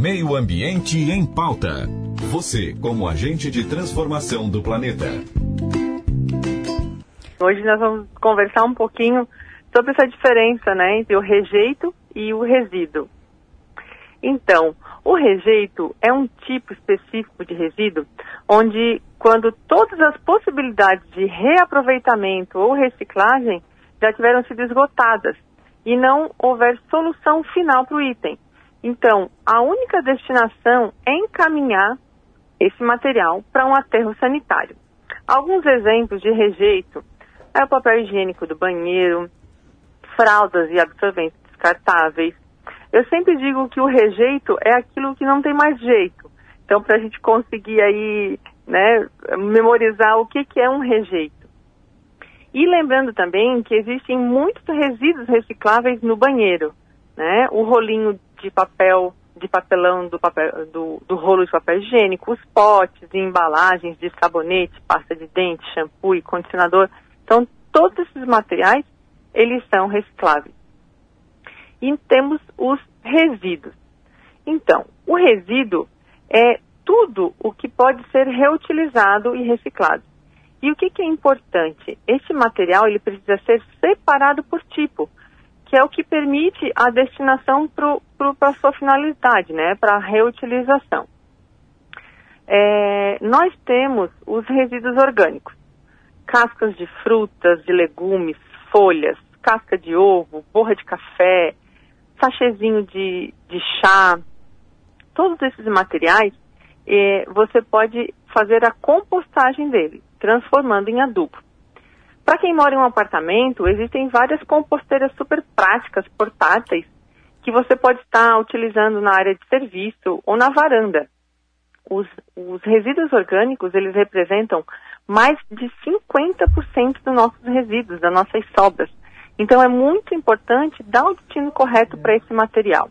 Meio Ambiente em Pauta. Você, como agente de transformação do planeta. Hoje nós vamos conversar um pouquinho sobre essa diferença né, entre o rejeito e o resíduo. Então, o rejeito é um tipo específico de resíduo onde, quando todas as possibilidades de reaproveitamento ou reciclagem já tiveram sido esgotadas e não houver solução final para o item. Então, a única destinação é encaminhar esse material para um aterro sanitário. Alguns exemplos de rejeito é o papel higiênico do banheiro, fraldas e absorventes descartáveis. Eu sempre digo que o rejeito é aquilo que não tem mais jeito. Então, para a gente conseguir aí, né, memorizar o que, que é um rejeito. E lembrando também que existem muitos resíduos recicláveis no banheiro, né? O rolinho de papel, de papelão do, papel, do, do rolo de papel higiênico, os potes e embalagens de sabonete, pasta de dente, shampoo e condicionador. Então, todos esses materiais, eles são recicláveis. E temos os resíduos. Então, o resíduo é tudo o que pode ser reutilizado e reciclado. E o que, que é importante? Esse material ele precisa ser separado por tipo, que é o que permite a destinação para a sua finalidade, né, para a reutilização. É, nós temos os resíduos orgânicos, cascas de frutas, de legumes, folhas, casca de ovo, borra de café, sachezinho de, de chá, todos esses materiais, é, você pode fazer a compostagem deles transformando em adubo. Para quem mora em um apartamento, existem várias composteiras super práticas, portáteis, que você pode estar utilizando na área de serviço ou na varanda. Os, os resíduos orgânicos, eles representam mais de 50% dos nossos resíduos, das nossas sobras. Então é muito importante dar o destino correto para esse material.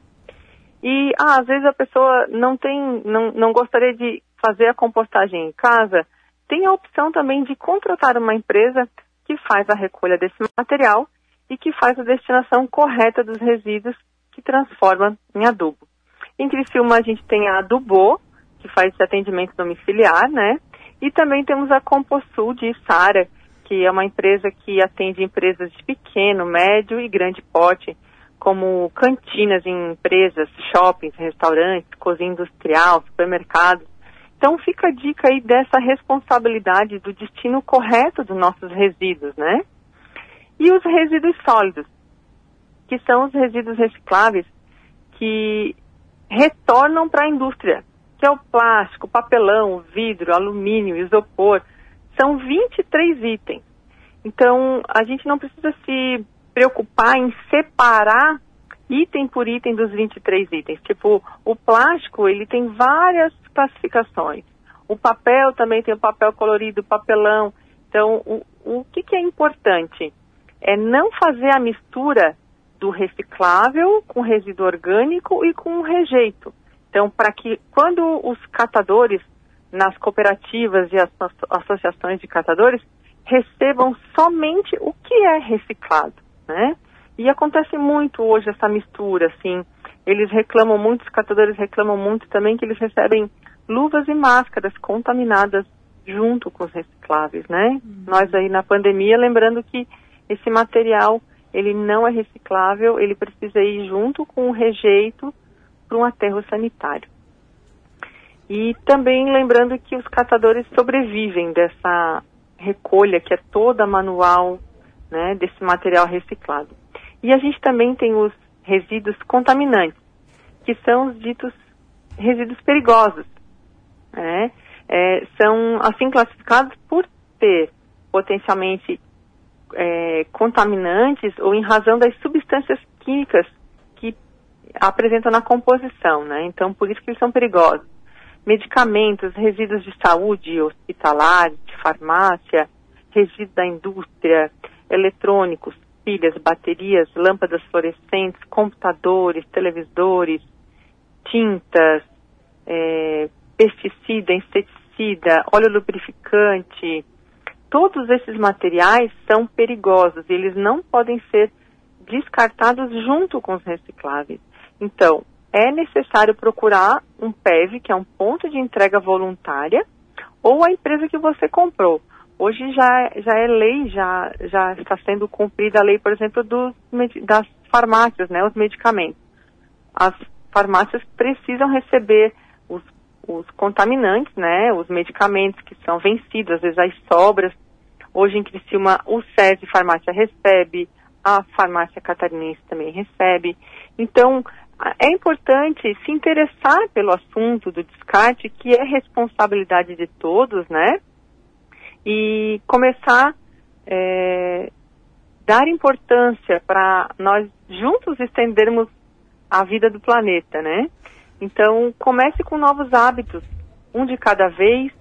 E ah, às vezes a pessoa não tem, não, não gostaria de fazer a compostagem em casa, tem a opção também de contratar uma empresa que faz a recolha desse material e que faz a destinação correta dos resíduos que transforma em adubo. Em Criciúma a gente tem a Adubo, que faz esse atendimento domiciliar, né? E também temos a Composul de Sara, que é uma empresa que atende empresas de pequeno, médio e grande porte, como cantinas em empresas, shoppings, restaurantes, cozinha industrial, supermercados, então fica a dica aí dessa responsabilidade do destino correto dos nossos resíduos, né? E os resíduos sólidos, que são os resíduos recicláveis que retornam para a indústria, que é o plástico, papelão, vidro, alumínio, isopor. São 23 itens. Então, a gente não precisa se preocupar em separar item por item dos 23 itens. Tipo, o plástico, ele tem várias classificações. O papel também tem o papel colorido, papelão. Então, o, o que, que é importante? É não fazer a mistura do reciclável com resíduo orgânico e com rejeito. Então, para que quando os catadores nas cooperativas e as associações de catadores recebam somente o que é reciclado, né? E acontece muito hoje essa mistura, assim. Eles reclamam muito, os catadores reclamam muito também que eles recebem luvas e máscaras contaminadas junto com os recicláveis, né? Uhum. Nós aí na pandemia, lembrando que esse material, ele não é reciclável, ele precisa ir junto com o rejeito para um aterro sanitário. E também lembrando que os catadores sobrevivem dessa recolha que é toda manual, né, desse material reciclado. E a gente também tem os resíduos contaminantes, que são os ditos resíduos perigosos. Né? É, são assim classificados por ter potencialmente é, contaminantes ou em razão das substâncias químicas que apresentam na composição, né? Então, por isso que eles são perigosos. Medicamentos, resíduos de saúde hospitalar, de farmácia, resíduos da indústria, eletrônicos, pilhas, baterias, lâmpadas fluorescentes, computadores, televisores, tintas, é, pesticida, inseticida, óleo lubrificante, todos esses materiais são perigosos e eles não podem ser descartados junto com os recicláveis. Então, é necessário procurar um PEV, que é um ponto de entrega voluntária, ou a empresa que você comprou. Hoje já, já é lei, já, já está sendo cumprida a lei, por exemplo, do, das farmácias, né, os medicamentos. As farmácias precisam receber os contaminantes, né, os medicamentos que são vencidos, às vezes as sobras. Hoje em Criciúma, o SESI Farmácia recebe, a farmácia catarinense também recebe. Então, é importante se interessar pelo assunto do descarte, que é responsabilidade de todos, né? E começar é, dar importância para nós juntos estendermos a vida do planeta, né? Então comece com novos hábitos, um de cada vez.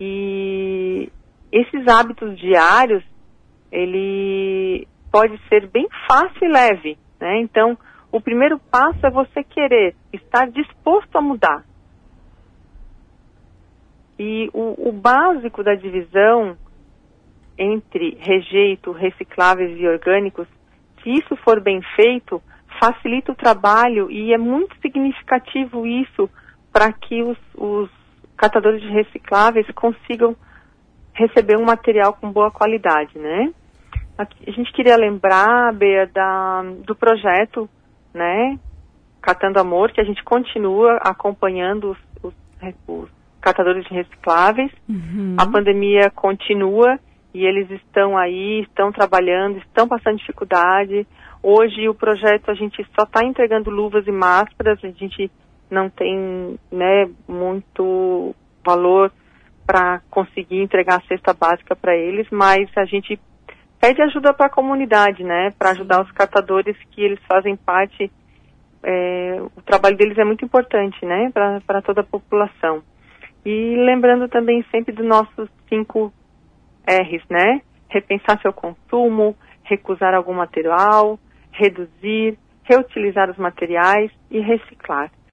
E esses hábitos diários, ele pode ser bem fácil e leve, né? Então o primeiro passo é você querer estar disposto a mudar. E o, o básico da divisão entre rejeito, recicláveis e orgânicos, se isso for bem feito, facilita o trabalho e é muito significativo isso para que os, os, catadores de recicláveis consigam receber um material com boa qualidade, né? A gente queria lembrar, Bea, da, do projeto né? Catando Amor, que a gente continua acompanhando os, os, os catadores de recicláveis. Uhum. A pandemia continua e eles estão aí, estão trabalhando, estão passando dificuldade. Hoje o projeto a gente só está entregando luvas e máscaras, a gente não tem né, muito valor para conseguir entregar a cesta básica para eles, mas a gente pede ajuda para a comunidade, né? Para ajudar os catadores que eles fazem parte. É, o trabalho deles é muito importante, né? Para toda a população. E lembrando também sempre dos nossos cinco R's, né? Repensar seu consumo, recusar algum material, reduzir, reutilizar os materiais e reciclar.